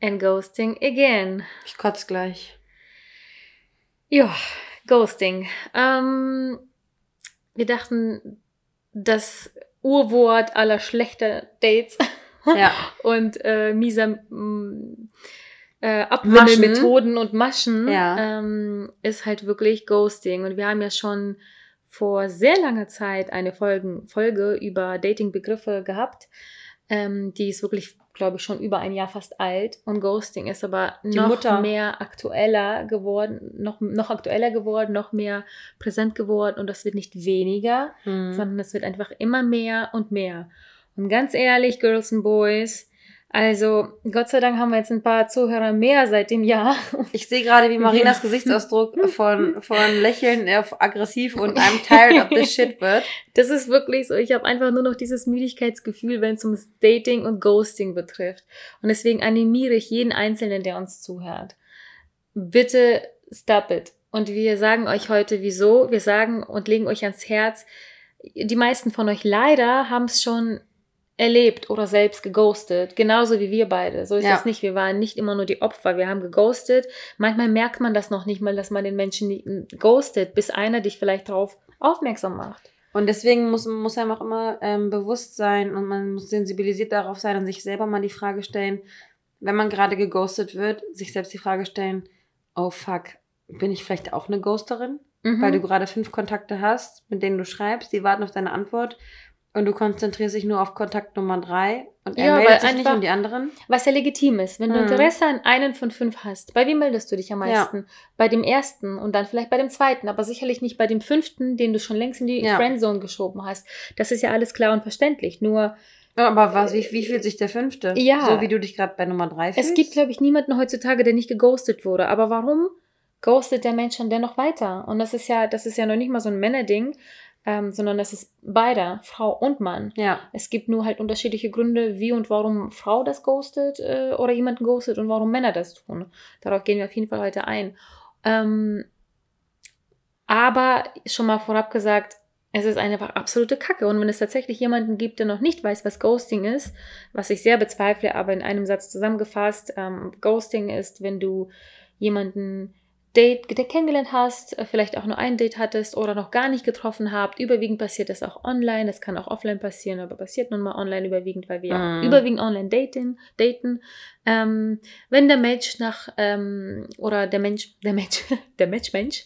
and ghosting again. Ich kotze gleich. Ja, Ghosting. Ähm, wir dachten, das Urwort aller schlechter Dates Ja. und äh, mieser mm, äh, Abwimmelmethoden und Maschen Ja. ähm, ist halt wirklich Ghosting. Und wir haben ja schon vor sehr langer Zeit eine Folgen, Folge über Dating-Begriffe gehabt. Ähm, die ist wirklich, glaube ich, schon über ein Jahr fast alt. Und Ghosting ist aber Die noch Mutter. mehr aktueller geworden, noch, noch aktueller geworden, noch mehr präsent geworden. Und das wird nicht weniger, Hm. sondern es wird einfach immer mehr und mehr. Und ganz ehrlich, Girls and Boys, also Gott sei Dank haben wir jetzt ein paar Zuhörer mehr seit dem Jahr. Ich sehe gerade, wie Marinas Ja. Gesichtsausdruck von, von Lächeln auf aggressiv und I'm tired of this shit wird. Das ist wirklich so. Ich habe einfach nur noch dieses Müdigkeitsgefühl, wenn es ums Dating und Ghosting betrifft. Und deswegen animiere ich jeden Einzelnen, der uns zuhört. Bitte stop it. Und wir sagen euch heute, wieso. Wir sagen und legen euch ans Herz. Die meisten von euch leider haben es schon erlebt oder selbst geghostet. Genauso wie wir beide. So ist Ja. es nicht. Wir waren nicht immer nur die Opfer. Wir haben geghostet. Manchmal merkt man das noch nicht mal, dass man den Menschen ghostet, bis einer dich vielleicht darauf aufmerksam macht. Und deswegen muss, muss einem auch immer ähm, bewusst sein und man muss sensibilisiert darauf sein und sich selber mal die Frage stellen, wenn man gerade geghostet wird, sich selbst die Frage stellen, oh fuck, bin ich vielleicht auch eine Ghosterin? Mhm. Weil du gerade fünf Kontakte hast, mit denen du schreibst, die warten auf deine Antwort und du konzentrierst dich nur auf Kontakt Nummer drei und er Ja, meldet sich nicht um die anderen. Was ja legitim ist. Wenn du Mhm. Interesse an einen von fünf hast, bei wem meldest du dich am Ja. meisten? Bei dem ersten und dann vielleicht bei dem zweiten, aber sicherlich nicht bei dem fünften, den du schon längst in die Ja. Friendzone geschoben hast. Das ist ja alles klar und verständlich. Nur Ja, aber was, wie, wie fühlt sich der fünfte? Ja. So wie du dich gerade bei Nummer drei fühlst? es gibt, glaube ich, niemanden heutzutage, der nicht geghostet wurde. Aber warum ghostet der Mensch dann dennoch weiter? Und das ist ja, das ist ja noch nicht mal so ein Männerding, ähm, sondern das ist beider, Frau und Mann. Ja, Es gibt nur halt unterschiedliche Gründe, wie und warum Frau das ghostet äh, oder jemanden ghostet und warum Männer das tun. Darauf gehen wir auf jeden Fall heute ein. Ähm, aber schon mal vorab gesagt, es ist einfach absolute Kacke. Und wenn es tatsächlich jemanden gibt, der noch nicht weiß, was Ghosting ist, was ich sehr bezweifle, aber in einem Satz zusammengefasst, ähm, Ghosting ist, wenn du jemanden Date kennengelernt hast, äh, vielleicht auch nur ein Date hattest oder noch gar nicht getroffen habt. Überwiegend passiert das auch online, das kann auch offline passieren, aber passiert nun mal online überwiegend, weil wir Mhm. überwiegend online daten. daten. Ähm, wenn der Mensch nach, ähm, oder der Mensch, der Mensch, der Mensch, Mensch,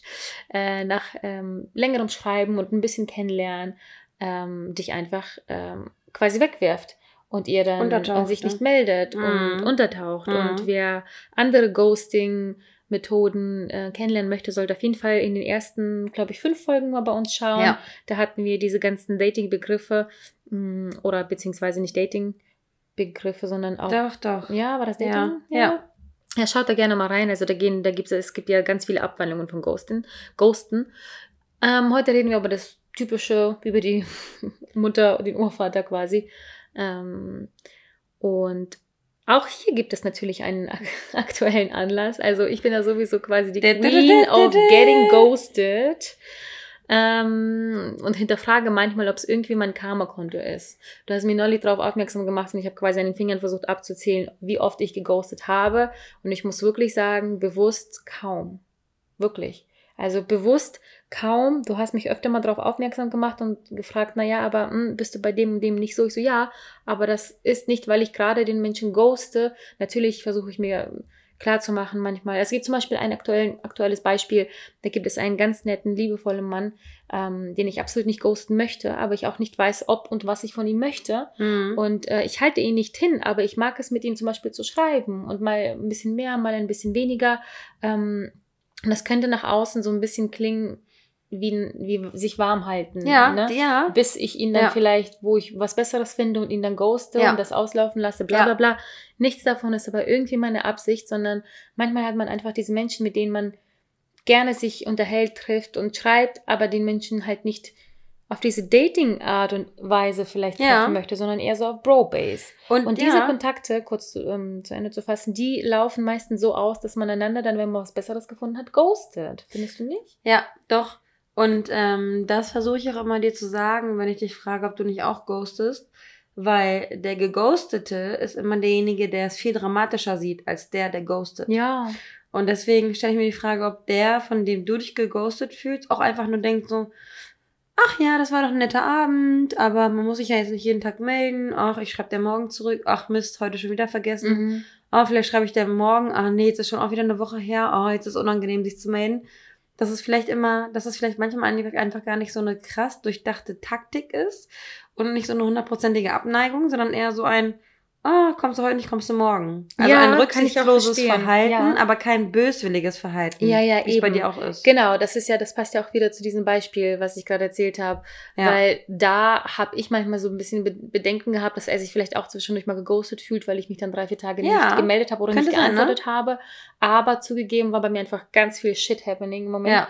äh, nach ähm, längerem Schreiben und ein bisschen kennenlernen, ähm, dich einfach ähm, quasi wegwirft und ihr dann und sich ne? nicht meldet und Mhm. untertaucht. Mhm. Und wer andere Ghosting-Methoden äh, kennenlernen möchte, sollte auf jeden Fall in den ersten, glaube ich, fünf Folgen mal bei uns schauen. ja. Da hatten wir diese ganzen Dating-Begriffe mh, oder beziehungsweise nicht Dating-Begriffe, sondern auch. Doch, doch. Ja, war das Ja, Dating? ja. Ja, schaut da gerne mal rein. Also da gehen, da gibt's, es gibt ja ganz viele Abwandlungen von Ghosten. Ghosten. Ähm, heute reden wir über das Typische, über die Mutter und den Urvater quasi. Ähm, und auch hier gibt es natürlich einen ak aktuellen Anlass. Also ich bin ja sowieso quasi die Queen of getting ghosted. Ähm, und hinterfrage manchmal, ob es irgendwie mein Karma-Konto ist. Du hast mir neulich darauf aufmerksam gemacht und ich habe quasi an den Fingern versucht abzuzählen, wie oft ich geghostet habe. Und ich muss wirklich sagen, bewusst kaum. Wirklich. Also bewusst kaum. Du hast mich öfter mal darauf aufmerksam gemacht und gefragt, naja, aber hm, bist du bei dem und dem nicht so? Ich so, ja, aber das ist nicht, weil ich gerade den Menschen ghoste. Natürlich versuche ich mir klar zu machen manchmal. Es gibt zum Beispiel ein aktuelles Beispiel. Da gibt es einen ganz netten, liebevollen Mann, ähm, den ich absolut nicht ghosten möchte, aber ich auch nicht weiß, ob und was ich von ihm möchte. Mhm. Und äh, ich halte ihn nicht hin, aber ich mag es mit ihm zum Beispiel zu schreiben und mal ein bisschen mehr, mal ein bisschen weniger. Ähm, und das könnte nach außen so ein bisschen klingen, wie, wie sich warm halten. Ja, ne? ja. Bis ich ihn dann Ja. vielleicht, wo ich was Besseres finde und ihn dann ghoste Ja. und das auslaufen lasse, bla Ja. bla bla. Nichts davon ist aber irgendwie meine Absicht, sondern manchmal hat man einfach diese Menschen, mit denen man gerne sich unterhält, trifft und schreibt, aber den Menschen halt nicht auf diese Dating-Art und Weise vielleicht Ja. treffen möchte, sondern eher so auf Bro-Base. Und, Und ja, diese Kontakte, kurz zu, ähm, zu Ende zu fassen, die laufen meistens so aus, dass man einander dann, wenn man was Besseres gefunden hat, ghostet. Findest du nicht? Ja, doch. Und ähm, das versuche ich auch immer dir zu sagen, wenn ich dich frage, ob du nicht auch ghostest. Weil der Geghostete ist immer derjenige, der es viel dramatischer sieht, als der, der ghostet. Ja. Und deswegen stelle ich mir die Frage, ob der, von dem du dich geghostet fühlst, auch einfach nur denkt so, ach ja, das war doch ein netter Abend, aber man muss sich ja jetzt nicht jeden Tag melden. Ach, ich schreibe dir morgen zurück. Ach Mist, heute schon wieder vergessen. Mhm. Oh, vielleicht schreibe ich dir morgen. Ah, nee, jetzt ist schon auch wieder eine Woche her. Oh, jetzt ist es unangenehm, sich zu melden. Dass es vielleicht immer, dass es vielleicht manchmal einfach- gar nicht so eine krass durchdachte Taktik ist und nicht so eine hundertprozentige Abneigung, sondern eher so ein, oh, kommst du heute nicht, kommst du morgen. Also Ja, ein rücksichtsloses Verhalten, ja. aber kein böswilliges Verhalten. Ja, ja, wie es bei eben. dir auch ist. Genau, das ist ja, das passt ja auch wieder zu diesem Beispiel, was ich gerade erzählt habe. Ja. Weil da habe ich manchmal so ein bisschen Be- Bedenken gehabt, dass er sich vielleicht auch zwischendurch mal geghostet fühlt, weil ich mich dann drei, vier Tage Ja. nicht gemeldet habe oder Könnte nicht sein, ne? geantwortet habe. Aber zugegeben war bei mir einfach ganz viel Shit happening im Moment.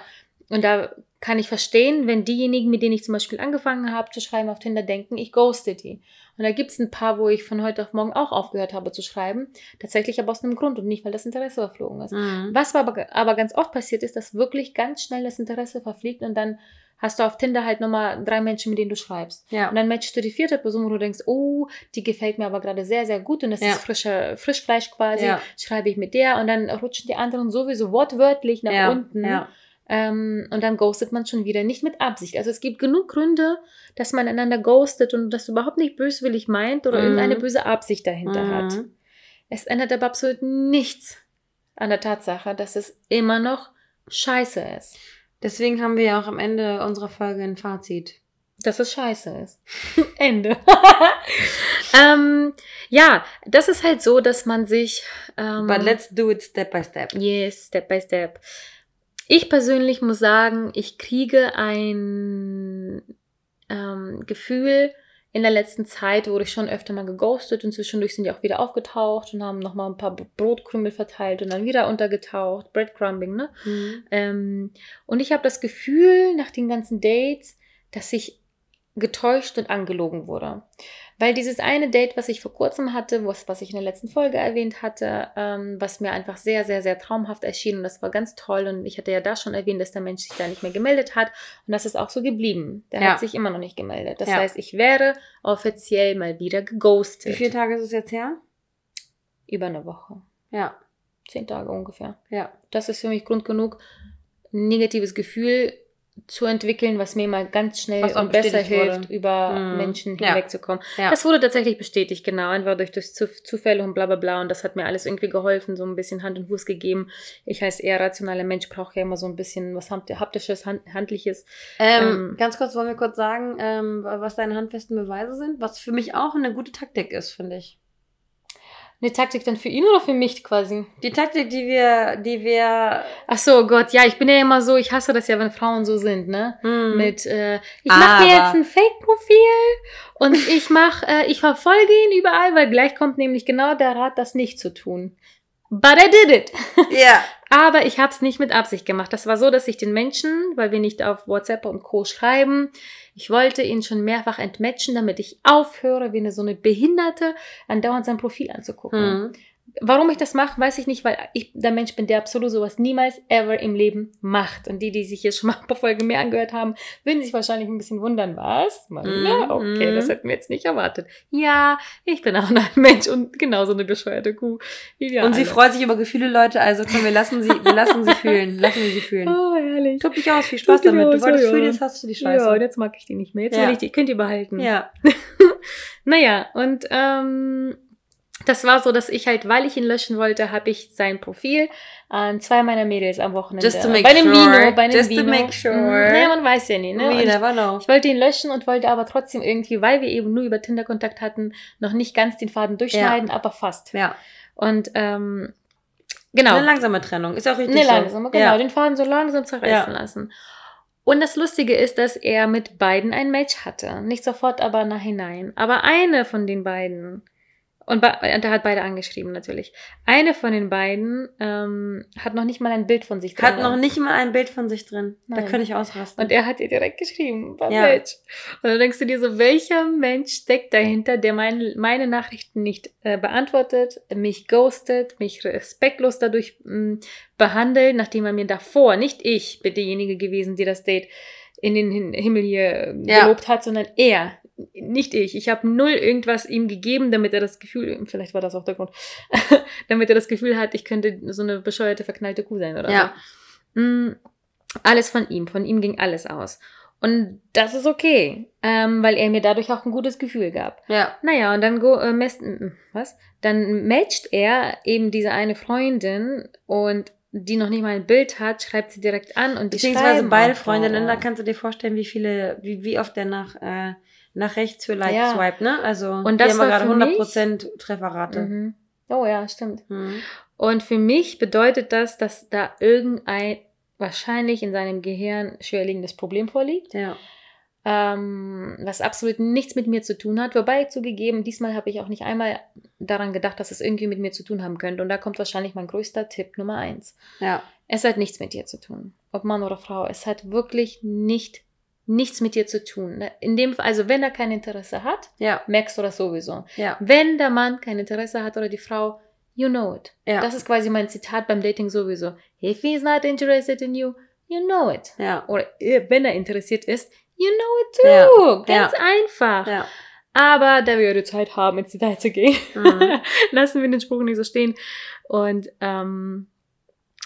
Und da kann ich verstehen, wenn diejenigen, mit denen ich zum Beispiel angefangen habe zu schreiben auf Tinder, denken, ich ghoste die. Und da gibt es ein paar, wo ich von heute auf morgen auch aufgehört habe zu schreiben. Tatsächlich aber aus einem Grund und nicht, weil das Interesse verflogen ist. Mhm. Was aber, aber ganz oft passiert ist, dass wirklich ganz schnell das Interesse verfliegt und dann hast du auf Tinder halt nochmal drei Menschen, mit denen du schreibst. Ja. Und dann matchst du die vierte Person, wo du denkst, oh, die gefällt mir aber gerade sehr, sehr gut und das Ja. ist frischer Frischfleisch quasi. Ja. Schreibe ich mit der und dann rutschen die anderen sowieso wortwörtlich nach unten. Ähm, und dann ghostet man schon wieder. Nicht mit Absicht. Also es gibt genug Gründe, dass man einander ghostet und das überhaupt nicht böswillig meint oder Mhm. irgendeine böse Absicht dahinter hat. Mhm. Es ändert aber absolut nichts an der Tatsache, dass es immer noch scheiße ist. Deswegen haben wir ja auch am Ende unserer Folge ein Fazit. Dass es scheiße ist. Ende. ähm, ja, das ist halt so, dass man sich. Ähm, But let's do it step by step. Yes, step by step. Ich persönlich muss sagen, ich kriege ein ähm, Gefühl in der letzten Zeit, wurde ich schon öfter mal geghostet und zwischendurch sind die auch wieder aufgetaucht und haben nochmal ein paar Brotkrümel verteilt und dann wieder untergetaucht. Breadcrumbing, ne? Mhm. Ähm, und ich habe das Gefühl nach den ganzen Dates, dass ich getäuscht und angelogen wurde. Weil dieses eine Date, was ich vor kurzem hatte, was, was ich in der letzten Folge erwähnt hatte, ähm, was mir einfach sehr, sehr, sehr traumhaft erschien und das war ganz toll und ich hatte ja da schon erwähnt, dass der Mensch sich da nicht mehr gemeldet hat und das ist auch so geblieben. Der Ja. hat sich immer noch nicht gemeldet. Das Ja. heißt, ich wäre offiziell mal wieder geghostet. Wie viele Tage ist es jetzt her? Über eine Woche. Ja. Zehn Tage ungefähr. Ja. das ist für mich Grund genug, ein negatives Gefühl zu entwickeln, was mir mal ganz schnell Was und besser wurde. hilft, über Mhm. Menschen Ja. hinwegzukommen. Ja. Das wurde tatsächlich bestätigt, genau, einfach durch, durch Zuf- Zufälle und bla bla bla. Und das hat mir alles irgendwie geholfen, so ein bisschen Hand und Fuß gegeben. Ich als eher rationaler Mensch brauche ja immer so ein bisschen was Haptisches, Hand, Handliches. Ähm, Ähm, ganz kurz, wollen wir kurz sagen, ähm, was deine handfesten Beweise sind? Was für mich auch eine gute Taktik ist, finde ich. Eine Taktik dann für ihn oder für mich quasi? Die Taktik, die wir, die wir Ach so, Gott, ja, ich bin ja immer so, ich hasse das ja, wenn Frauen so sind, ne? hm, mit äh, ich mache mir jetzt ein Fake-Profil und ich mache, äh, ich verfolge ihn überall, weil gleich kommt nämlich genau der Rat, das nicht zu tun. But I did it. ja. Aber ich habe es nicht mit Absicht gemacht. Das war so, dass ich den Menschen, weil wir nicht auf WhatsApp und Co. schreiben, ich wollte ihn schon mehrfach entmatchen, damit ich aufhöre, wie eine so eine Behinderte andauernd sein Profil anzugucken. Hm. Warum ich das mache, weiß ich nicht, weil ich der Mensch bin, der absolut sowas niemals ever im Leben macht. Und die, die sich jetzt schon mal ein paar Folgen mehr angehört haben, würden sich wahrscheinlich ein bisschen wundern, was? Marina? Mhm. Okay, das hätten wir jetzt nicht erwartet. Ja, ich bin auch ein Mensch und genauso eine bescheuerte Kuh. Wie wir Und sie alle. freut sich über Gefühle, Leute. Also komm, wir lassen sie, wir lassen sie fühlen. Lassen wir sie fühlen. Oh, herrlich. Tob dich aus, viel Spaß damit. aus, Du wolltest ja, fühlen, jetzt hast du die Ja, und Scheiße. jetzt mag ich die nicht mehr. Jetzt Ja. will ich die, könnt ihr behalten. Ja. Naja, und ähm, das war so, dass ich halt, weil ich ihn löschen wollte, habe ich sein Profil an zwei meiner Mädels am Wochenende. Just to make bei dem sure. Vino, bei dem Just to Vino. make sure. Mhm. Naja, man weiß ja nie, ne? We ich, never know. ich wollte ihn löschen und wollte aber trotzdem irgendwie, weil wir eben nur über Tinder Kontakt hatten, noch nicht ganz den Faden durchschneiden, aber fast. Ja. Und ähm, genau. Eine langsame Trennung. Ist auch richtig Nee, so. langsam, genau. Ja. Den Faden so langsam zerreißen lassen. Und das Lustige ist, dass er mit beiden ein Match hatte. Nicht sofort, aber nachhinein. Aber eine von den beiden und, und er hat beide angeschrieben, natürlich. Eine von den beiden ähm, hat noch nicht mal ein Bild von sich drin. Hat noch nicht mal ein Bild von sich drin. Nein. Da könnte ich ausrasten. Und er hat ihr direkt geschrieben, ja. Mensch. Und dann denkst du dir so, welcher Mensch steckt dahinter, der mein, meine Nachrichten nicht äh, beantwortet, mich ghostet, mich respektlos dadurch mh, mm, behandelt, nachdem er mir davor, nicht ich bin diejenige gewesen, die das Date in den Himmel hier ja. gelobt hat, sondern er nicht ich. Ich habe null irgendwas ihm gegeben, damit er das Gefühl, vielleicht war das auch der Grund, damit er das Gefühl hat, ich könnte so eine bescheuerte, verknallte Kuh sein oder ja. so. Mm, alles von ihm. Von ihm ging alles aus. Und das ist okay, ähm, weil er mir dadurch auch ein gutes Gefühl gab. Ja. Naja, und dann go, äh, messt, was? Dann matcht er eben diese eine Freundin und die noch nicht mal ein Bild hat, schreibt sie direkt an und die Beziehungsweise beide Freundinnen, da kannst du dir vorstellen, wie viele, wie, wie oft der nach äh, nach rechts für Like ja. Swipe, ne? Also und das haben wir gerade 100% Trefferrate. Mhm. Oh ja, stimmt. Mhm. Und für mich bedeutet das, dass da irgendein wahrscheinlich in seinem Gehirn schwerliegendes Problem vorliegt. Ja. Ähm, was absolut nichts mit mir zu tun hat. Wobei zugegeben, diesmal habe ich auch nicht einmal daran gedacht, dass es irgendwie mit mir zu tun haben könnte. Und da kommt wahrscheinlich mein größter Tipp Nummer eins. Ja. Es hat nichts mit dir zu tun. Ob Mann oder Frau. Es hat wirklich nicht nichts mit dir zu tun. Ne? In dem, also wenn er kein Interesse hat, ja. merkst du das sowieso. Ja. Wenn der Mann kein Interesse hat oder die Frau, you know it. Ja. Das ist quasi mein Zitat beim Dating sowieso. If he's not interested in you, you know it. Oder äh, wenn er interessiert ist, you know it too. Ganz einfach. Aber da wir die Zeit haben, ins Detail zu gehen, mhm. lassen wir den Spruch nicht so stehen. Und ähm,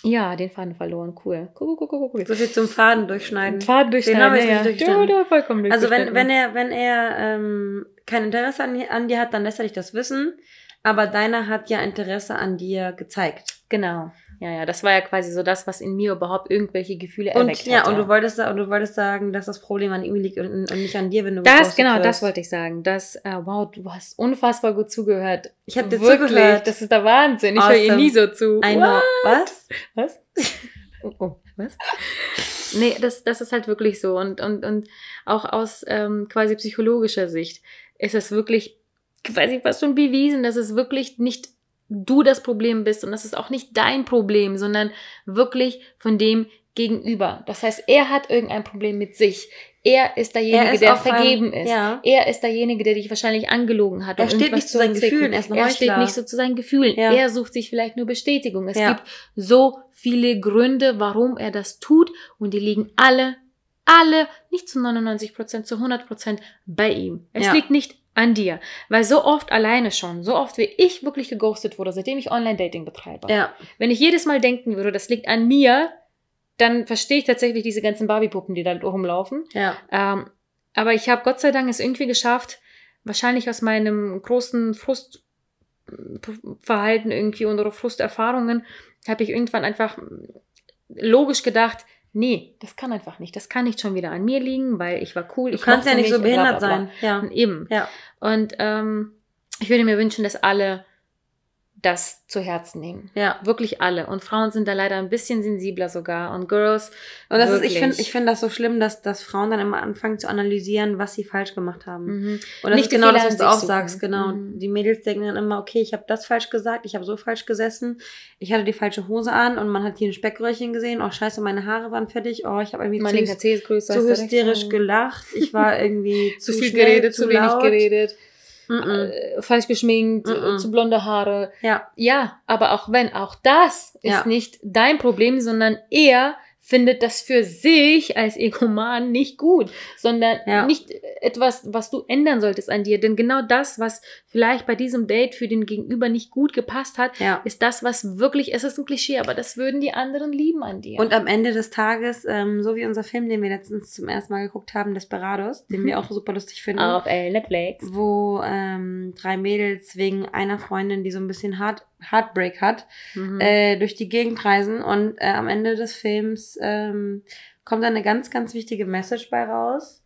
ja, den Faden verloren. Cool. Cool, cool, cool, cool. So viel zum Faden durchschneiden. Faden durchschneiden. Den haben wir ja, nicht durchschneiden. Ja, vollkommen also wenn, wenn er, wenn er ähm, kein Interesse an, an dir hat, dann lässt er dich das wissen. Aber deiner hat ja Interesse an dir gezeigt. Genau. Ja, ja, das war ja quasi so das, was in mir überhaupt irgendwelche Gefühle und, erweckt hat. Ja, und du wolltest, und du wolltest sagen, dass das Problem an ihm liegt und, und nicht an dir, wenn du Das, genau, das wollte ich sagen. Das, uh, wow, du hast unfassbar gut zugehört. Ich habe dir Wirklich, zugehört. Das ist der Wahnsinn. Ich awesome. höre ihr nie so zu. I know. Was? Was? oh, oh, was? nee, das, das ist halt wirklich so. Und, und, und auch aus ähm, quasi psychologischer Sicht ist es wirklich quasi fast schon bewiesen, dass es wirklich nicht du das Problem bist und das ist auch nicht dein Problem, sondern wirklich von dem Gegenüber. Das heißt, er hat irgendein Problem mit sich. Er ist derjenige, er ist der vergeben einem, ist. Ja. Er ist derjenige, der dich wahrscheinlich angelogen hat. Er steht nicht zu seinen Gefühlen. Er, er steht nicht so zu seinen Gefühlen. Ja. Er sucht sich vielleicht nur Bestätigung. Es ja. gibt so viele Gründe, warum er das tut und die liegen alle, alle, nicht zu 99 Prozent, zu 100 Prozent bei ihm. Es liegt nicht an dir. Weil so oft alleine schon, so oft wie ich wirklich geghostet wurde, seitdem ich Online-Dating betreibe. Ja. Wenn ich jedes Mal denken würde, das liegt an mir, dann verstehe ich tatsächlich diese ganzen Barbie-Puppen, die da rumlaufen. Ja. Ähm, aber ich habe Gott sei Dank es irgendwie geschafft, wahrscheinlich aus meinem großen Frustverhalten irgendwie oder Frusterfahrungen, habe ich irgendwann einfach logisch gedacht, nee, das kann einfach nicht. Das kann nicht schon wieder an mir liegen, weil ich war cool. Du ich kannst ja nicht so behindert bla, bla, bla. sein. Ja. Eben. Ja. Und ähm, ich würde mir wünschen, dass alle das zu Herzen nehmen. Ja. Wirklich alle. Und Frauen sind da leider ein bisschen sensibler sogar. Und Girls. Und das wirklich. ist, ich finde, ich finde das so schlimm, dass, dass Frauen dann immer anfangen zu analysieren, was sie falsch gemacht haben. Mhm. Und das Nicht ist genau das, was du auch suchen. sagst, genau. Mhm. Die Mädels denken dann immer, okay, ich habe das falsch gesagt, ich habe so falsch gesessen, ich hatte die falsche Hose an und man hat hier ein Speckröllchen gesehen, oh scheiße, meine Haare waren fertig, oh, ich habe irgendwie mein zu, zu hysterisch gelacht, ich war irgendwie zu, zu viel schnell, geredet, zu, zu wenig geredet. Mm -mm. Falsch geschminkt, mm zu blonde Haare. Ja. Ja, aber auch wenn, auch das ist ja. nicht dein Problem, sondern eher findet das für sich als Egoman nicht gut, sondern ja. nicht etwas, was du ändern solltest an dir. Denn genau das, was vielleicht bei diesem Date für den Gegenüber nicht gut gepasst hat, ja. ist das, was wirklich, es ist ein Klischee, aber das würden die anderen lieben an dir. Und am Ende des Tages, ähm, so wie unser Film, den wir letztens zum ersten Mal geguckt haben, Desperados, den wir auch super lustig finden. Auf Netflix. Wo ähm, drei Mädels wegen einer Freundin, die so ein bisschen hart Heartbreak hat, mhm. äh, durch die Gegend reisen und äh, am Ende des Films ähm, kommt eine ganz, ganz wichtige Message bei raus.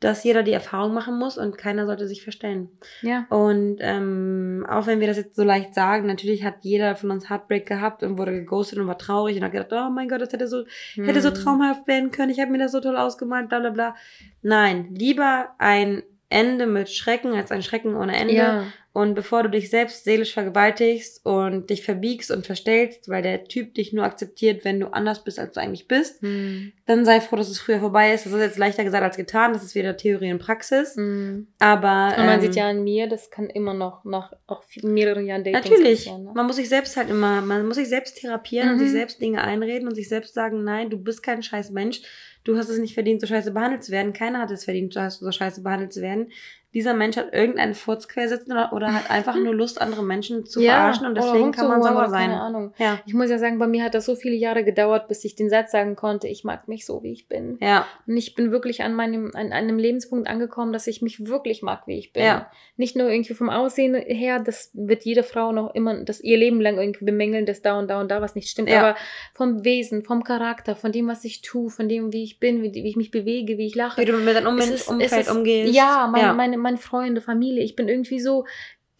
dass jeder die Erfahrung machen muss und keiner sollte sich verstellen. Ja. Und ähm, auch wenn wir das jetzt so leicht sagen, natürlich hat jeder von uns Heartbreak gehabt und wurde geghostet und war traurig und hat gedacht, oh mein Gott, das hätte so, hätte so Hm. traumhaft werden können, ich habe mir das so toll ausgemalt, bla bla bla. Nein, lieber ein Ende mit Schrecken als ein Schrecken ohne Ende. Ja. Und bevor du dich selbst seelisch vergewaltigst und dich verbiegst und verstellst, weil der Typ dich nur akzeptiert, wenn du anders bist, als du eigentlich bist, Hm. dann sei froh, dass es früher vorbei ist. Das ist jetzt leichter gesagt als getan. Das ist wieder Theorie und Praxis. Hm. Aber Und man ähm, sieht ja an mir, das kann immer noch nach auch mehreren Jahren Dating Natürlich. ne? Man muss sich selbst halt immer, man muss sich selbst therapieren und Mhm. sich selbst Dinge einreden und sich selbst sagen, nein, du bist kein scheiß Mensch. Du hast es nicht verdient, so scheiße behandelt zu werden. Keiner hat es verdient, so scheiße behandelt zu werden. Dieser Mensch hat irgendeinen Furz quer sitzen oder, oder hat einfach nur Lust, andere Menschen zu verarschen und deswegen kann man sauer sein. Keine Ahnung. Ja. Ich muss ja sagen, bei mir hat das so viele Jahre gedauert, bis ich den Satz sagen konnte, ich mag mich so, wie ich bin. Ja. Und ich bin wirklich an meinem, an einem Lebenspunkt angekommen, dass ich mich wirklich mag, wie ich bin. Ja. Nicht nur irgendwie vom Aussehen her, das wird jede Frau noch immer, das ihr Leben lang irgendwie bemängeln, dass da und da und da was nicht stimmt, Ja. aber vom Wesen, vom Charakter, von dem, was ich tue, von dem, wie ich bin, wie, wie ich mich bewege, wie ich lache. Wie du mit deinem Umfeld, ist- es Umfeld ist- umgehst. Ja, mein, ja. Meine, meine Freunde, Familie. Ich bin irgendwie so,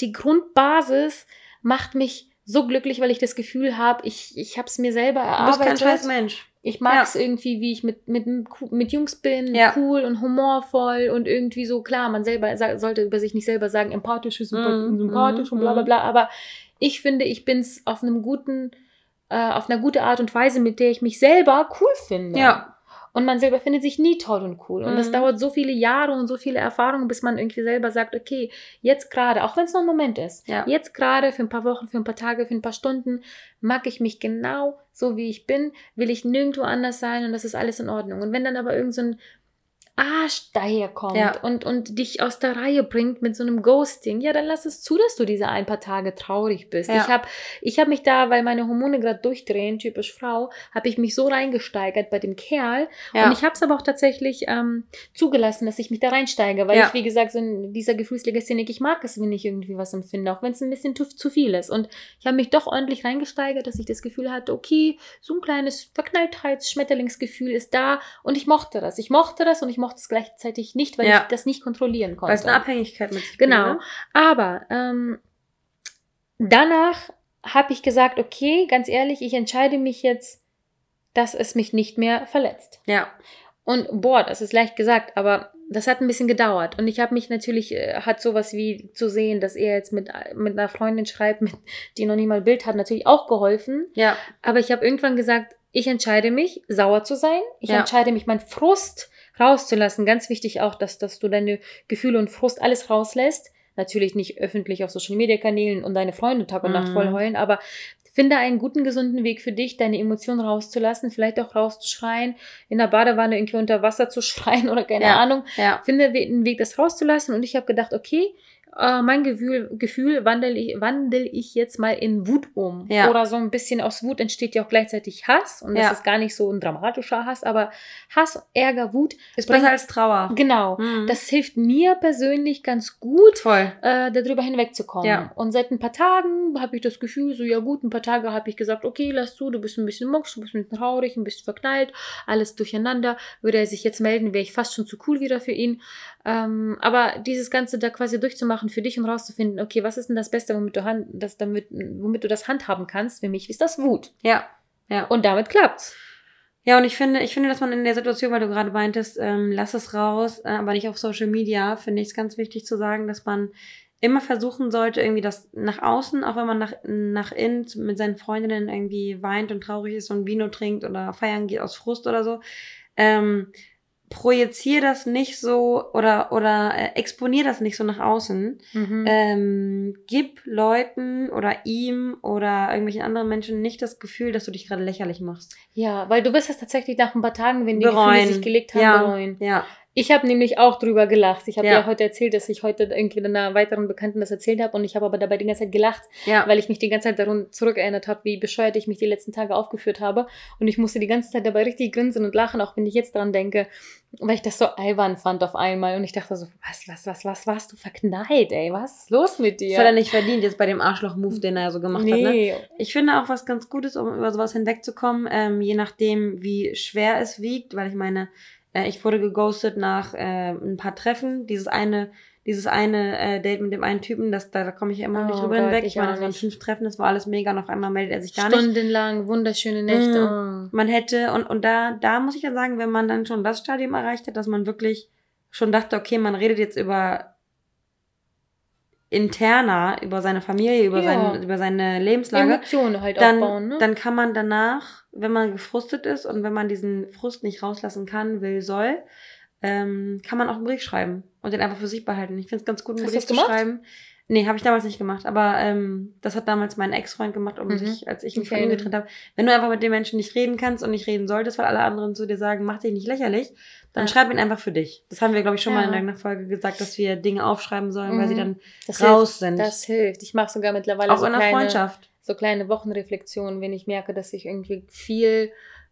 die Grundbasis macht mich so glücklich, weil ich das Gefühl habe, ich, ich habe es mir selber du bist kein erarbeitet. scheiß Mensch. Ich mag es irgendwie, wie ich mit, mit, mit Jungs bin, Ja. cool und humorvoll und irgendwie so, klar, man selber sollte über sich nicht selber sagen, empathisch, sympath Mhm, sympathisch und bla bla mhm. bla, aber ich finde, ich bin es auf einem guten, äh, auf einer gute Art und Weise, mit der ich mich selber cool finde. Ja. Und man selber findet sich nie toll und cool. Und das Mhm. dauert so viele Jahre und so viele Erfahrungen, bis man irgendwie selber sagt, okay, jetzt gerade, auch wenn es nur ein Moment ist, Ja. jetzt gerade für ein paar Wochen, für ein paar Tage, für ein paar Stunden, mag ich mich genau so, wie ich bin, will ich nirgendwo anders sein und das ist alles in Ordnung. Und wenn dann aber irgend so ein Arsch daherkommt Ja. und, und dich aus der Reihe bringt mit so einem Ghosting, ja, dann lass es zu, dass du diese ein paar Tage traurig bist. Ja. Ich habe ich hab mich da, weil meine Hormone gerade durchdrehen, typisch Frau, habe ich mich so reingesteigert bei dem Kerl, Ja. und ich habe es aber auch tatsächlich ähm, zugelassen, dass ich mich da reinsteige, weil ich, wie gesagt, so in dieser Gefühlslegastheniker, ich mag es, wenn ich irgendwie was empfinde, auch wenn es ein bisschen zu, zu viel ist. Und ich habe mich doch ordentlich reingesteigert, dass ich das Gefühl hatte, okay, so ein kleines Verknalltheits-Schmetterlingsgefühl ist da und ich mochte das. Ich mochte das und ich mochte es gleichzeitig nicht, weil Ja. ich das nicht kontrollieren konnte. Weil es eine Abhängigkeit mit sich Genau. bringt, ne? Aber ähm, danach habe ich gesagt, okay, ganz ehrlich, ich entscheide mich jetzt, dass es mich nicht mehr verletzt. Ja. Und boah, das ist leicht gesagt, aber das hat ein bisschen gedauert. Und ich habe mich natürlich, äh, hat sowas wie zu sehen, dass er jetzt mit, mit einer Freundin schreibt, mit, die noch nie mal Bild hat, natürlich auch geholfen. Ja. Aber ich habe irgendwann gesagt, ich entscheide mich, sauer zu sein. Ich Ja. entscheide mich, meinen Frust rauszulassen. Ganz wichtig auch, dass, dass du deine Gefühle und Frust alles rauslässt. Natürlich nicht öffentlich auf Social Media Kanälen und deine Freunde Tag und Nacht Mhm. voll heulen, aber finde einen guten, gesunden Weg für dich, deine Emotionen rauszulassen, vielleicht auch rauszuschreien, in der Badewanne irgendwie unter Wasser zu schreien oder keine Ja. Ahnung. Ja. Finde einen Weg, das rauszulassen. Und ich habe gedacht, okay, äh, mein Gefühl, Gefühl wandel, ich, wandel ich jetzt mal in Wut um. Ja. Oder so ein bisschen aus Wut entsteht ja auch gleichzeitig Hass. Und das Ja. ist gar nicht so ein dramatischer Hass, aber Hass, Ärger, Wut. Ist besser als Trauer. Genau. Mhm. Das hilft mir persönlich ganz gut, voll. äh, darüber hinwegzukommen. Ja. Und seit ein paar Tagen habe ich das Gefühl, so ja gut, ein paar Tage habe ich gesagt, okay, lass zu, du bist ein bisschen mucksch, du bist ein bisschen traurig, ein bisschen verknallt, alles durcheinander. Würde er sich jetzt melden, wäre ich fast schon zu cool wieder für ihn. Ähm, aber dieses Ganze da quasi durchzumachen für dich und rauszufinden, okay, was ist denn das Beste, womit du, hand, das, damit, womit du das handhaben kannst? Für mich ist das Wut. Ja. Ja. Und damit klappt's. Ja, und ich finde, ich finde, dass man in der Situation, weil du gerade meintest, ähm, lass es raus, äh, aber nicht auf Social Media, finde ich es ganz wichtig zu sagen, dass man immer versuchen sollte, irgendwie das nach außen, auch wenn man nach, nach innen mit seinen Freundinnen irgendwie weint und traurig ist und Vino trinkt oder feiern geht aus Frust oder so, ähm, projizier das nicht so oder, oder äh, exponier das nicht so nach außen. Mhm. Ähm, gib Leuten oder ihm oder irgendwelchen anderen Menschen nicht das Gefühl, dass du dich gerade lächerlich machst. ja, weil du wirst es tatsächlich nach ein paar Tagen, wenn die Bereuen. Gefühle sich gelegt haben, Ja. bereuen. Ja. Ich habe nämlich auch drüber gelacht. Ich habe Ja. ja. heute erzählt, dass ich heute irgendwie einer weiteren Bekannten das erzählt habe und ich habe aber dabei die ganze Zeit gelacht, Ja. weil ich mich die ganze Zeit daran zurückerinnert habe, wie bescheuert ich mich die letzten Tage aufgeführt habe und ich musste die ganze Zeit dabei richtig grinsen und lachen, auch wenn ich jetzt dran denke, weil ich das so albern fand auf einmal und ich dachte so, was, was, was, was warst du verknallt, ey, was ist los mit dir? Das hat er nicht verdient, jetzt bei dem Arschloch-Move, den er so gemacht hat. Ne? nee. Ich finde auch was ganz Gutes, um über sowas hinwegzukommen, ähm, je nachdem, wie schwer es wiegt, weil ich meine, Äh, ich wurde geghostet nach äh, ein paar Treffen. Dieses eine, dieses eine äh, Date mit dem einen Typen, das, da, da komme ich immer noch nicht Oh drüber Gott, hinweg. ich Ich meine, das waren fünf Treffen, das war alles mega und auf einmal meldet er sich gar nicht. Stundenlang, wunderschöne Nächte. Oh. Man hätte, und, und da, da muss ich dann sagen, wenn man dann schon das Stadium erreicht hat, dass man wirklich schon dachte, okay, man redet jetzt über interner, über seine Familie, über, Ja. sein, über seine Lebenslage, Emotionen halt dann, aufbauen, ne? dann kann man danach, wenn man gefrustet ist und wenn man diesen Frust nicht rauslassen kann, will, soll, ähm, kann man auch einen Brief schreiben und den einfach für sich behalten. Ich finde es ganz gut, einen Hast Brief zu schreiben. Nee, habe ich damals nicht gemacht, aber ähm, das hat damals mein Ex-Freund gemacht, um Mhm. sich, als ich mich Ich von ihm getrennt habe. Wenn du einfach mit den Menschen nicht reden kannst und nicht reden solltest, weil alle anderen zu dir sagen, mach dich nicht lächerlich, dann Ja. schreib ihn einfach für dich. Das haben wir, glaube ich, schon mal in Ja. der Folge gesagt, dass wir Dinge aufschreiben sollen, weil sie Mhm. dann das raus hilft, sind. Das hilft. Ich mache sogar mittlerweile auch so in der kleine, Freundschaft. so kleine Wochenreflexionen, wenn ich merke, dass ich irgendwie viel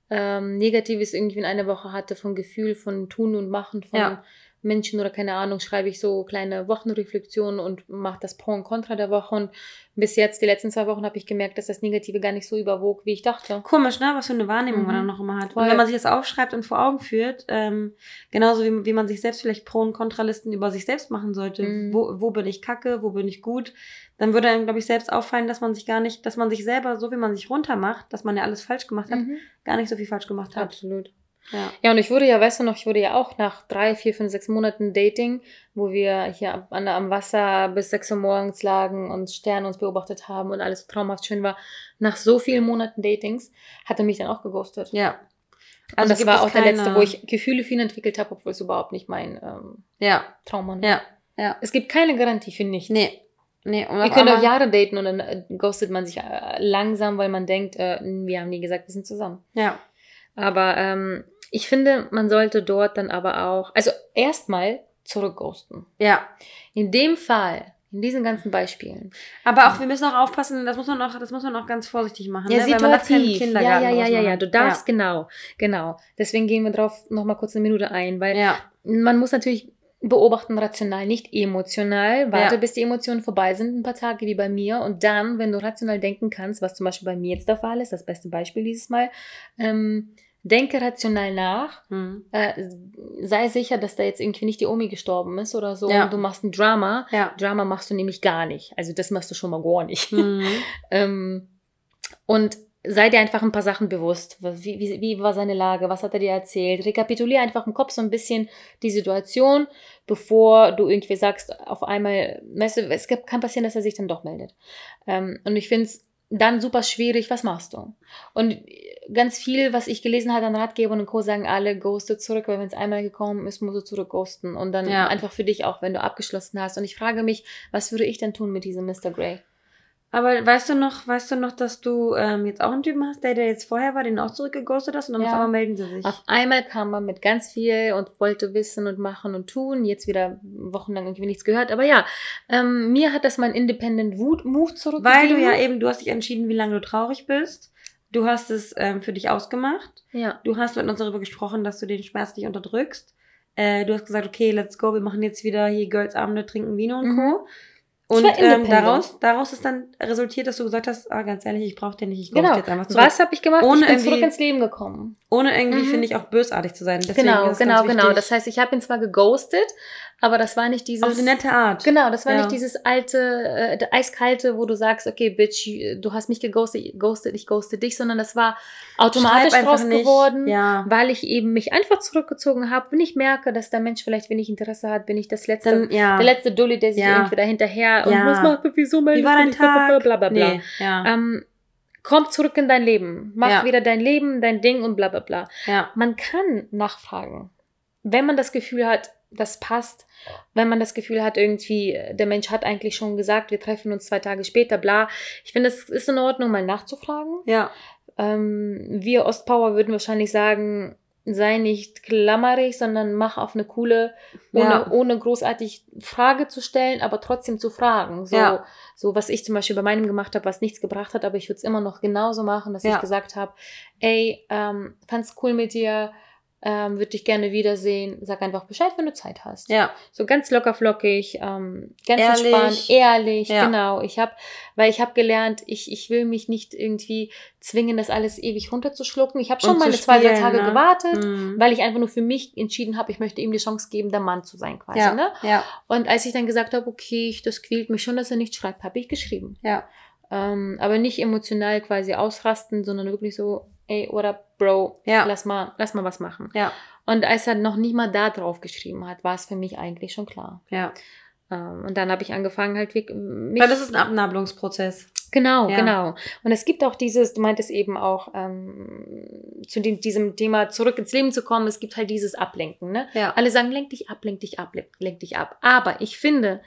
ähm, Negatives irgendwie in einer Woche hatte, von Gefühl, von Tun und Machen von Ja. Menschen oder keine Ahnung, schreibe ich so kleine Wochenreflexionen und mache das Pro und Contra der Woche. Und bis jetzt, die letzten zwei Wochen, habe ich gemerkt, dass das Negative gar nicht so überwog, wie ich dachte. Komisch, ne? Was für eine Wahrnehmung man Mhm. dann noch immer hat. Voll. Und wenn man sich das aufschreibt und vor Augen führt, ähm, genauso wie, wie man sich selbst vielleicht Pro- und Kontralisten über sich selbst machen sollte, Mhm. wo, wo bin ich kacke, wo bin ich gut, dann würde einem, glaube ich, selbst auffallen, dass man sich gar nicht, dass man sich selber, so wie man sich runtermacht, dass man ja alles falsch gemacht hat, Mhm. gar nicht so viel falsch gemacht hat. Absolut. Ja. Ja, und ich wurde ja, weißt du noch, ich wurde ja auch nach drei, vier, fünf, sechs Monaten Dating, wo wir hier an, am Wasser bis sechs Uhr morgens lagen und Sterne uns beobachtet haben und alles so traumhaft schön war. Nach so vielen Monaten Datings hat er mich dann auch geghostet. Ja. und das war auch der keine- letzte, wo ich Gefühle für ihn entwickelt habe, obwohl es überhaupt nicht mein ähm, Ja, Traum war. ja, ja. Es gibt keine Garantie für nichts. Nee. Nee, und Ihr könnt auch Jahre daten und dann äh, ghostet man sich äh, langsam, weil man denkt, äh, wir haben nie gesagt, wir sind zusammen. Ja. Aber ähm, ich finde, man sollte dort dann aber auch, also erstmal zurückghosten. Ja. In dem Fall, in diesen ganzen Beispielen. Aber auch, wir müssen auch aufpassen, das muss man auch, das muss man auch ganz vorsichtig machen. Ja, ne? Weil man situativ. Ja, ja, ja, ja, ja. machen. Du darfst genau, genau. Deswegen gehen wir drauf nochmal kurz eine Minute ein, weil Ja. man muss natürlich beobachten rational, nicht emotional. Warte, Ja. bis die Emotionen vorbei sind, ein paar Tage wie bei mir. Und dann, wenn du rational denken kannst, was zum Beispiel bei mir jetzt der Fall ist, das beste Beispiel dieses Mal, ähm, denke rational nach. Hm. Äh, sei sicher, dass da jetzt irgendwie nicht die Omi gestorben ist oder so. Ja. Und du machst ein Drama. Ja. Drama machst du nämlich gar nicht. Also das machst du schon mal gar nicht. Mhm. Ähm, und sei dir einfach ein paar Sachen bewusst. Wie, wie, wie war seine Lage? Was hat er dir erzählt? Rekapituliere einfach im Kopf so ein bisschen die Situation, bevor du irgendwie sagst, auf einmal, weißt du, es kann passieren, dass er sich dann doch meldet. Ähm, und ich finde es dann super schwierig, was machst du? Und ganz viel, was ich gelesen habe an Ratgebern und Co. sagen alle, ghoste zurück, weil wenn es einmal gekommen ist, musst du zurück ghosten. Und dann Ja. einfach für dich auch, wenn du abgeschlossen hast. Und ich frage mich, was würde ich denn tun mit diesem Mr. Grey? Aber weißt du noch, weißt du noch, dass du ähm, jetzt auch einen Typen hast, der, der jetzt vorher war, den auch zurückgeghostet hast und dann Ja. auf einmal melden sie sich. Auf einmal kam man mit ganz viel und wollte wissen und machen und tun. Jetzt wieder wochenlang irgendwie nichts gehört. Aber ja, ähm, mir hat das mein Independent Wut Move zurückgegeben. Weil du ja eben, du hast dich entschieden, wie lange du traurig bist. Du hast es ähm, für dich ausgemacht. Ja, Du hast mit uns darüber gesprochen, dass du den Schmerz nicht unterdrückst. Äh, du hast gesagt, okay, let's go, wir machen jetzt wieder hier Girls-Abende, trinken Vino und Mhm. Co. Und ähm, daraus, daraus ist dann resultiert, dass du gesagt hast, ah, ganz ehrlich, ich brauche den nicht, ich genau. jetzt einfach zurück. Was habe ich gemacht? Ohne ich bin irgendwie- zurück ins Leben gekommen. Ohne irgendwie, Mhm. finde ich, auch bösartig zu sein. Deswegen genau, genau, genau. Das heißt, ich habe ihn zwar geghostet, aber das war nicht dieses. auf eine nette Art. Genau, das war Ja. nicht dieses alte, äh, eiskalte, wo du sagst, okay, Bitch, du hast mich geghostet, ghostet, ich ghoste dich, sondern das war automatisch draus nicht. geworden. Ja. weil ich eben mich einfach zurückgezogen habe. Wenn ich merke, dass der Mensch vielleicht wenig Interesse hat, bin ich das letzte, Dann, ja. der letzte Dulli, der sich irgendwie dahinterher und was macht er, wieso Wie meldest war dein dich, bla, bla, Tag? bla bla bla. Nee. Ähm, komm zurück in dein Leben, mach Ja. wieder dein Leben, dein Ding und bla bla bla. ja. Man kann nachfragen, wenn man das Gefühl hat, das passt, wenn man das Gefühl hat, irgendwie, der Mensch hat eigentlich schon gesagt, wir treffen uns zwei Tage später, bla. Ich finde, es ist in Ordnung, mal nachzufragen. Ja. Ähm, wir Ostpower würden wahrscheinlich sagen, sei nicht klammerig, sondern mach auf eine coole, ohne, Ja. ohne großartig Frage zu stellen, aber trotzdem zu fragen. So, Ja. so was ich zum Beispiel bei meinem gemacht habe, was nichts gebracht hat, aber ich würde es immer noch genauso machen, dass Ja. ich gesagt habe, ey, ähm, fand's cool mit dir, ähm, würde dich gerne wiedersehen, sag einfach Bescheid, wenn du Zeit hast. Ja. So ganz locker flockig, ähm, ganz Ehrlich. entspannt, ehrlich, Ja. genau. Ich habe, weil ich habe gelernt, ich, ich will mich nicht irgendwie zwingen, das alles ewig runterzuschlucken. Ich habe schon Und meine zwei, drei spielen, Tage ne? gewartet, Mhm. weil ich einfach nur für mich entschieden habe, ich möchte ihm die Chance geben, der Mann zu sein quasi. ja. Ne? ja, Und als ich dann gesagt habe, okay, ich, das quält mich schon, dass er nicht schreibt, habe ich geschrieben. ja, Ähm, aber nicht emotional quasi ausrasten, sondern wirklich so, ey, oder Bro, Ja. lass mal, lass mal was machen. ja, Und als er noch nicht mal da drauf geschrieben hat, war es für mich eigentlich schon klar. ja. Ähm, und dann habe ich angefangen halt wirklich mich, Weil das ist ein Abnabelungsprozess. genau, Ja. genau. Und es gibt auch dieses, du meintest eben auch ähm, zu dem, diesem Thema zurück ins Leben zu kommen. Es gibt halt dieses Ablenken. Ne? Ja. Alle sagen, lenk dich ab, lenk dich ab, lenk dich ab. Aber ich finde,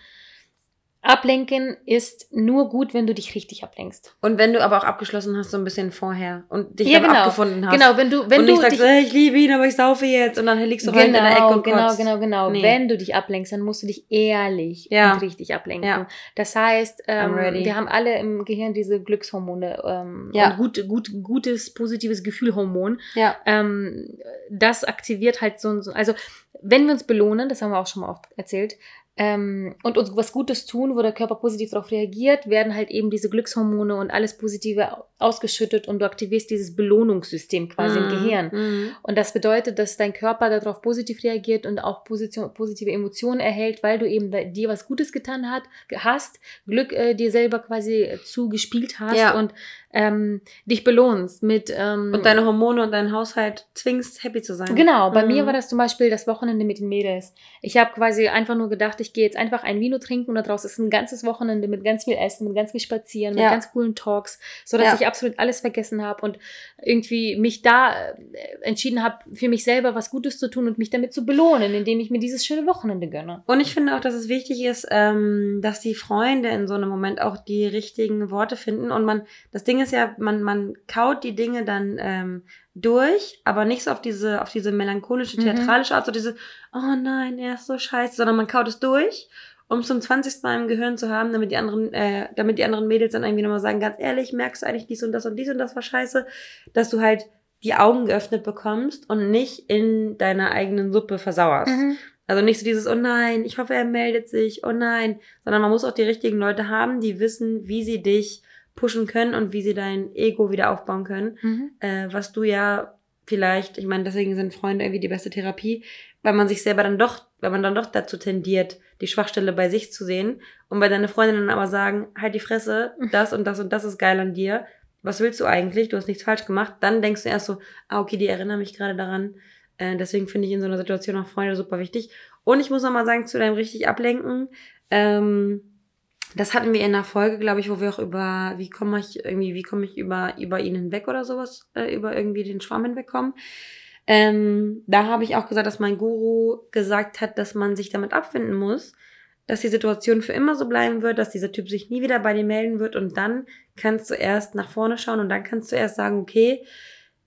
Ablenken ist nur gut, wenn du dich richtig ablenkst. Und wenn du aber auch abgeschlossen hast, so ein bisschen vorher und dich Ja, dann genau. abgefunden hast. Genau, wenn du, wenn und du nicht sagst, dich, hey, ich liebe ihn, aber ich saufe jetzt. Und dann liegst du heute in der Ecke Genau, und genau, kotzt. genau, genau. Nee. Wenn du dich ablenkst, dann musst du dich ehrlich Ja. und richtig ablenken. Ja. Das heißt, ähm, wir haben alle im Gehirn diese Glückshormone ähm, Ja. und gut, gut, gutes, positives Gefühlhormon. Ja, Ähm, das aktiviert halt so, so, also wenn wir uns belohnen, das haben wir auch schon mal oft erzählt, ähm, und uns was Gutes tun, wo der Körper positiv darauf reagiert, werden halt eben diese Glückshormone und alles Positive ausgeschüttet und du aktivierst dieses Belohnungssystem quasi Mhm. im Gehirn. Mhm. Und das bedeutet, dass dein Körper darauf positiv reagiert und auch Position, positive Emotionen erhält, weil du eben dir was Gutes getan hat, hast, Glück äh, dir selber quasi zugespielt hast Ja. und ähm, dich belohnst mit ähm, Und deine Hormone und deinen Haushalt zwingst, happy zu sein. Genau, bei Mhm. mir war das zum Beispiel das Wochenende mit den Mädels. Ich habe quasi einfach nur gedacht, ich gehe jetzt einfach ein Vino trinken und daraus ist ein ganzes Wochenende mit ganz viel Essen, mit ganz viel Spazieren, mit Ja. ganz coolen Talks, so dass Ja. ich absolut alles vergessen habe und irgendwie mich da äh, entschieden habe, für mich selber was Gutes zu tun und mich damit zu belohnen, indem ich mir dieses schöne Wochenende gönne. Und ich finde auch, dass es wichtig ist, ähm, dass die Freunde in so einem Moment auch die richtigen Worte finden. Und man, das Ding ist ja, man, man kaut die Dinge dann ähm, durch, aber nicht so auf diese, auf diese melancholische, Mhm. theatralische Art, so diese, oh nein, er ist so scheiße, sondern man kaut es durch, um zum 20. Mal im Gehirn zu haben, damit die anderen, äh, damit die anderen Mädels dann irgendwie nochmal sagen, ganz ehrlich, merkst du eigentlich dies und das und dies und das war scheiße, dass du halt die Augen geöffnet bekommst und nicht in deiner eigenen Suppe versauerst. Also nicht so dieses, oh nein, ich hoffe, er meldet sich, oh nein, sondern man muss auch die richtigen Leute haben, die wissen, wie sie dich pushen können und wie sie dein Ego wieder aufbauen können. Mhm. Äh, was du ja vielleicht, ich meine, deswegen sind Freunde irgendwie die beste Therapie, weil man sich selber dann doch, weil man dann doch dazu tendiert, die Schwachstelle bei sich zu sehen und bei deine Freundinnen dann aber sagen, halt die Fresse, das und das und das ist geil an dir. Was willst du eigentlich? Du hast nichts falsch gemacht. Dann denkst du erst so, ah, okay, die erinnern mich gerade daran. Äh, deswegen finde ich in so einer Situation auch Freunde super wichtig. Und ich muss noch mal sagen, zu deinem richtig ablenken, ähm, das hatten wir in einer Folge, glaube ich, wo wir auch über, wie komme ich irgendwie, wie komme ich über, über ihn hinweg oder sowas, äh, über irgendwie den Schwamm hinwegkommen. Ähm, da habe ich auch gesagt, dass mein Guru gesagt hat, dass man sich damit abfinden muss, dass die Situation für immer so bleiben wird, dass dieser Typ sich nie wieder bei dir melden wird und dann kannst du erst nach vorne schauen und dann kannst du erst sagen, okay,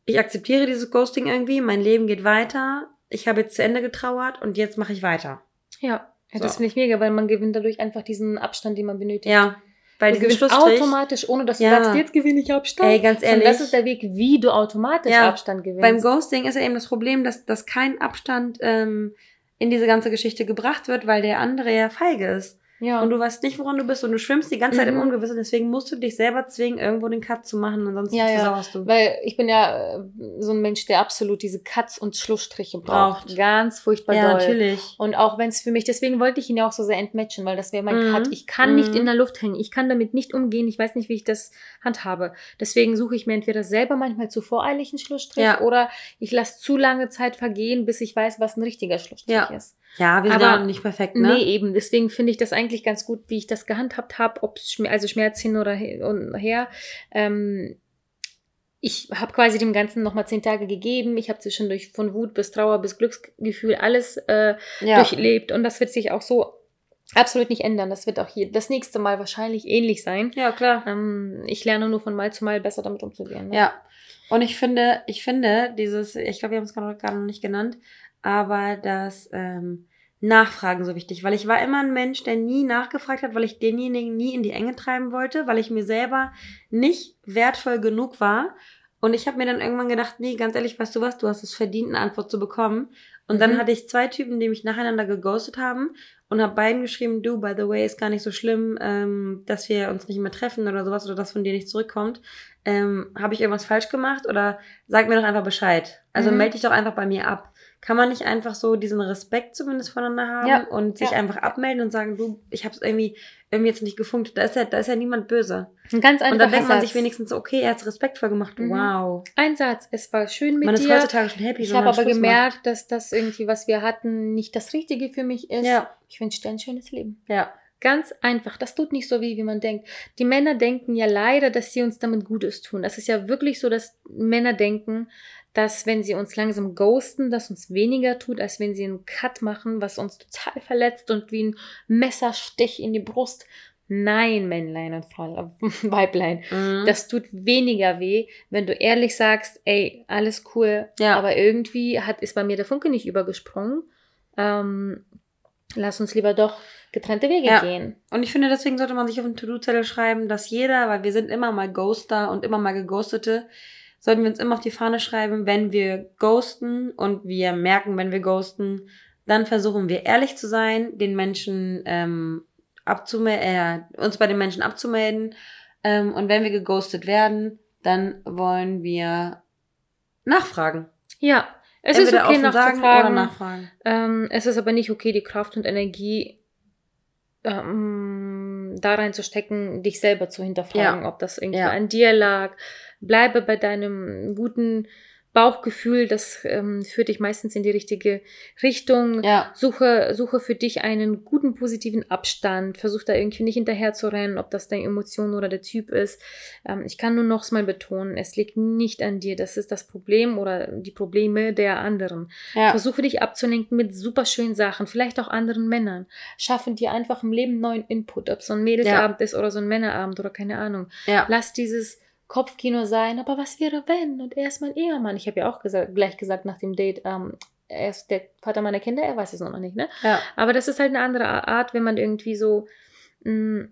ich akzeptiere dieses Ghosting irgendwie, mein Leben geht weiter, ich habe jetzt zu Ende getrauert und jetzt mache ich weiter. Ja, ja das So. finde ich mega, weil man gewinnt dadurch einfach diesen Abstand, den man benötigt. Ja, weil du gewinnst automatisch, ohne dass du Ja. sagst, jetzt gewinne ich Abstand. ey, ganz ehrlich, das ist der Weg, wie du automatisch Ja, Abstand gewinnst. beim Ghosting ist ja eben das Problem, dass, dass kein Abstand ähm, in diese ganze Geschichte gebracht wird, weil der andere ja feige ist. Ja. Und du weißt nicht, woran du bist und du schwimmst die ganze Zeit im Mhm. Ungewissen. Deswegen musst du dich selber zwingen, irgendwo den Cut zu machen, ansonsten Ja, ja. versauerst du. Weil ich bin ja äh, so ein Mensch, der absolut diese Cuts und Schlussstriche braucht. Braucht. Ganz furchtbar Ja, doll. natürlich. Und auch wenn es für mich, deswegen wollte ich ihn ja auch so sehr entmatchen, weil das wäre mein Mhm. Cut. Ich kann nicht Mhm. in der Luft hängen. Ich kann damit nicht umgehen. Ich weiß nicht, wie ich das handhabe. Deswegen suche ich mir entweder selber manchmal zu voreilig einen Schlussstrich Ja. oder ich lasse zu lange Zeit vergehen, bis ich weiß, was ein richtiger Schlussstrich Ja. ist. Ja, wir sind Aber- nicht perfekt, ne? Nee, eben. Deswegen finde ich das eigentlich ganz gut, wie ich das gehandhabt habe, ob Schmerz, also Schmerz hin oder her. Ähm, ich habe quasi dem Ganzen nochmal zehn Tage gegeben. Ich habe zwischendurch von Wut bis Trauer bis Glücksgefühl alles äh, ja. durchlebt und das wird sich auch so absolut nicht ändern. Das wird auch hier das nächste Mal wahrscheinlich ähnlich sein. ja, klar. Ähm, ich lerne nur von Mal zu Mal besser damit umzugehen. Ne? Ja. Und ich finde, ich finde, dieses, ich glaube, wir haben es gerade noch nicht genannt, aber das ähm, Nachfragen so wichtig, weil ich war immer ein Mensch, der nie nachgefragt hat, weil ich denjenigen nie in die Enge treiben wollte, weil ich mir selber nicht wertvoll genug war. Und ich habe mir dann irgendwann gedacht, nee, ganz ehrlich, weißt du was, du hast es verdient, eine Antwort zu bekommen. Und dann Mhm. hatte ich zwei Typen, die mich nacheinander geghostet haben und habe beiden geschrieben, du, by the way, ist gar nicht so schlimm, ähm, dass wir uns nicht mehr treffen oder sowas oder dass von dir nicht zurückkommt. Ähm, habe ich irgendwas falsch gemacht oder sag mir doch einfach Bescheid. Also Mhm. melde dich doch einfach bei mir ab. Kann man nicht einfach so diesen Respekt zumindest voneinander haben Ja, und sich ja. einfach abmelden und sagen, du, ich habe es irgendwie, irgendwie jetzt nicht gefunkt. Da ist ja, da ist ja niemand böse. Ein ganz Und einfacher dann denkt man sich wenigstens, so, okay, er hat es respektvoll gemacht. Mhm. Wow. Ein Satz. Es war schön mit Man ist dir. heutzutage schon happy. Ich habe man aber Schluss gemerkt, dass das irgendwie, was wir hatten, nicht das Richtige für mich ist. Ja. Ich wünsche dir ein schönes Leben. Macht. Ja. Ganz einfach. Das tut nicht so weh, wie man denkt. Die Männer denken ja leider, dass sie uns damit Gutes tun. Das ist ja wirklich so, dass Männer denken, dass wenn sie uns langsam ghosten, das uns weniger tut, als wenn sie einen Cut machen, was uns total verletzt und wie ein Messerstich in die Brust. Nein, Männlein und Frau, Weiblein. Mhm. Das tut weniger weh, wenn du ehrlich sagst, ey, alles cool, Ja. aber irgendwie hat, ist bei mir der Funke nicht übergesprungen. Ähm, lass uns lieber doch getrennte Wege Ja. gehen. Und ich finde, deswegen sollte man sich auf einen To-Do-Zettel schreiben, dass jeder, weil wir sind immer mal Ghoster und immer mal Geghostete, sollten wir uns immer auf die Fahne schreiben, wenn wir ghosten und wir merken, wenn wir ghosten, dann versuchen wir ehrlich zu sein, den Menschen ähm, abzumelden, äh, uns bei den Menschen abzumelden. Ähm, und wenn wir geghostet werden, dann wollen wir nachfragen. Ja, es Entweder ist okay nachzufragen. nachfragen. Ähm, es ist aber nicht okay, die Kraft und Energie ähm, da reinzustecken, dich selber zu hinterfragen, ob das irgendwie Ja. an dir lag. Bleibe bei deinem guten Bauchgefühl, das ähm, führt dich meistens in die richtige Richtung. Ja. Suche, suche für dich einen guten positiven Abstand. Versuch da irgendwie nicht hinterher zu rennen, ob das deine Emotion oder der Typ ist. Ähm, ich kann nur noch mal betonen, es liegt nicht an dir. Das ist das Problem oder die Probleme der anderen. Ja. Versuche dich abzulenken mit super schönen Sachen, vielleicht auch anderen Männern. Schaffen dir einfach im Leben neuen Input, ob es so ein Mädelsabend ist oder so ein Männerabend oder keine Ahnung. Ja. Lass dieses Kopfkino sein, aber was wäre wenn? Und er ist mein Ehemann. Ich habe ja auch gesagt, gleich gesagt nach dem Date, ähm, er ist der Vater meiner Kinder, er weiß es noch nicht, ne? ja. Aber das ist halt eine andere Art, wenn man irgendwie so mh,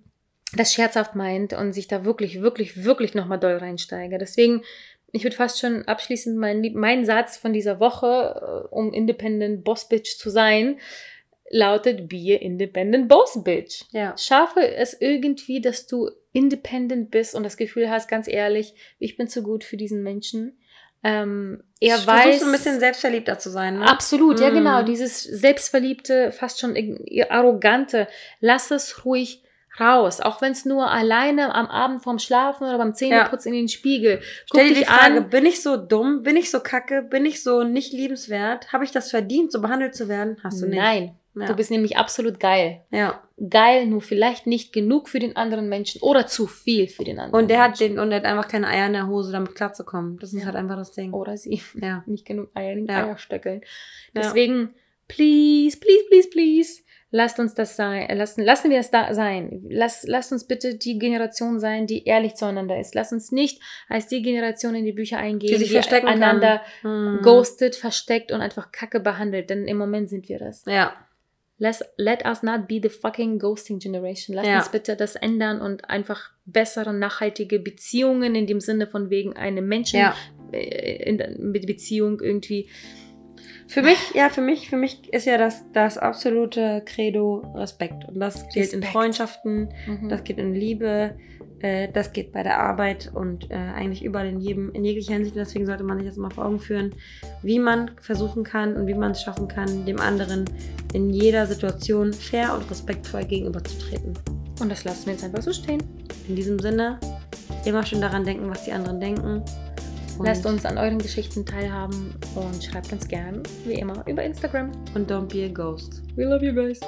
das scherzhaft meint und sich da wirklich, wirklich, wirklich nochmal doll reinsteigert. Deswegen, ich würde fast schon abschließend mein, Lieb- mein Satz von dieser Woche, äh, um Independent Boss Bitch zu sein, lautet Be Independent Boss Bitch. Ja. Schaffe es irgendwie, dass du independent bist und das Gefühl hast, ganz ehrlich, ich bin zu gut für diesen Menschen. Ähm, er Versuchst weiß. ein bisschen selbstverliebter zu sein, ne? Absolut, ja Mm. genau. Dieses selbstverliebte, fast schon arrogante, lass es ruhig raus. Auch wenn es nur alleine am Abend vorm Schlafen oder beim Zähneputzen in den Spiegel. Guck Stell dir die dich Frage, an. bin ich so dumm? Bin ich so kacke? Bin ich so nicht liebenswert? Habe ich das verdient, so behandelt zu werden? Hast du nicht. Nein, Ja. du bist nämlich absolut geil. ja. Geil, nur vielleicht nicht genug für den anderen Menschen oder zu viel für den anderen Und der hat Menschen. den, und der hat einfach keine Eier in der Hose, damit klarzukommen. Das ist Ja. halt einfach das Ding. Oder sie. Ja. Nicht genug Eier in den Ja. Eierstöckeln. Ja. Deswegen, please, please, please, please, lasst uns das sein, äh, lassen, lassen wir es da sein. Lass, lasst uns bitte die Generation sein, die ehrlich zueinander ist. Lass uns nicht als die Generation in die Bücher eingehen, Die kann. einander Hm. ghostet, versteckt und einfach Kacke behandelt. Denn im Moment sind wir das. Ja. Let's, let us not be the fucking ghosting generation. Lass Ja. uns bitte das ändern und einfach bessere, nachhaltige Beziehungen in dem Sinne von wegen einem Menschen Ja. äh, mit Beziehung irgendwie. Für mich, ja, für mich, für mich ist ja das, das absolute Credo Respekt. Und das gilt in Respekt. Freundschaften, Mhm. das geht in Liebe, äh, das geht bei der Arbeit und äh, eigentlich überall in jedem, in jeglicher Hinsicht. Und deswegen sollte man sich das mal vor Augen führen, wie man versuchen kann und wie man es schaffen kann, dem anderen in jeder Situation fair und respektvoll gegenüberzutreten. Und das lassen wir jetzt einfach so stehen. In diesem Sinne, immer schön daran denken, was die anderen denken. Und, Lasst uns an euren Geschichten teilhaben und schreibt uns gern, wie immer, über Instagram. Und don't be a ghost. We love you guys.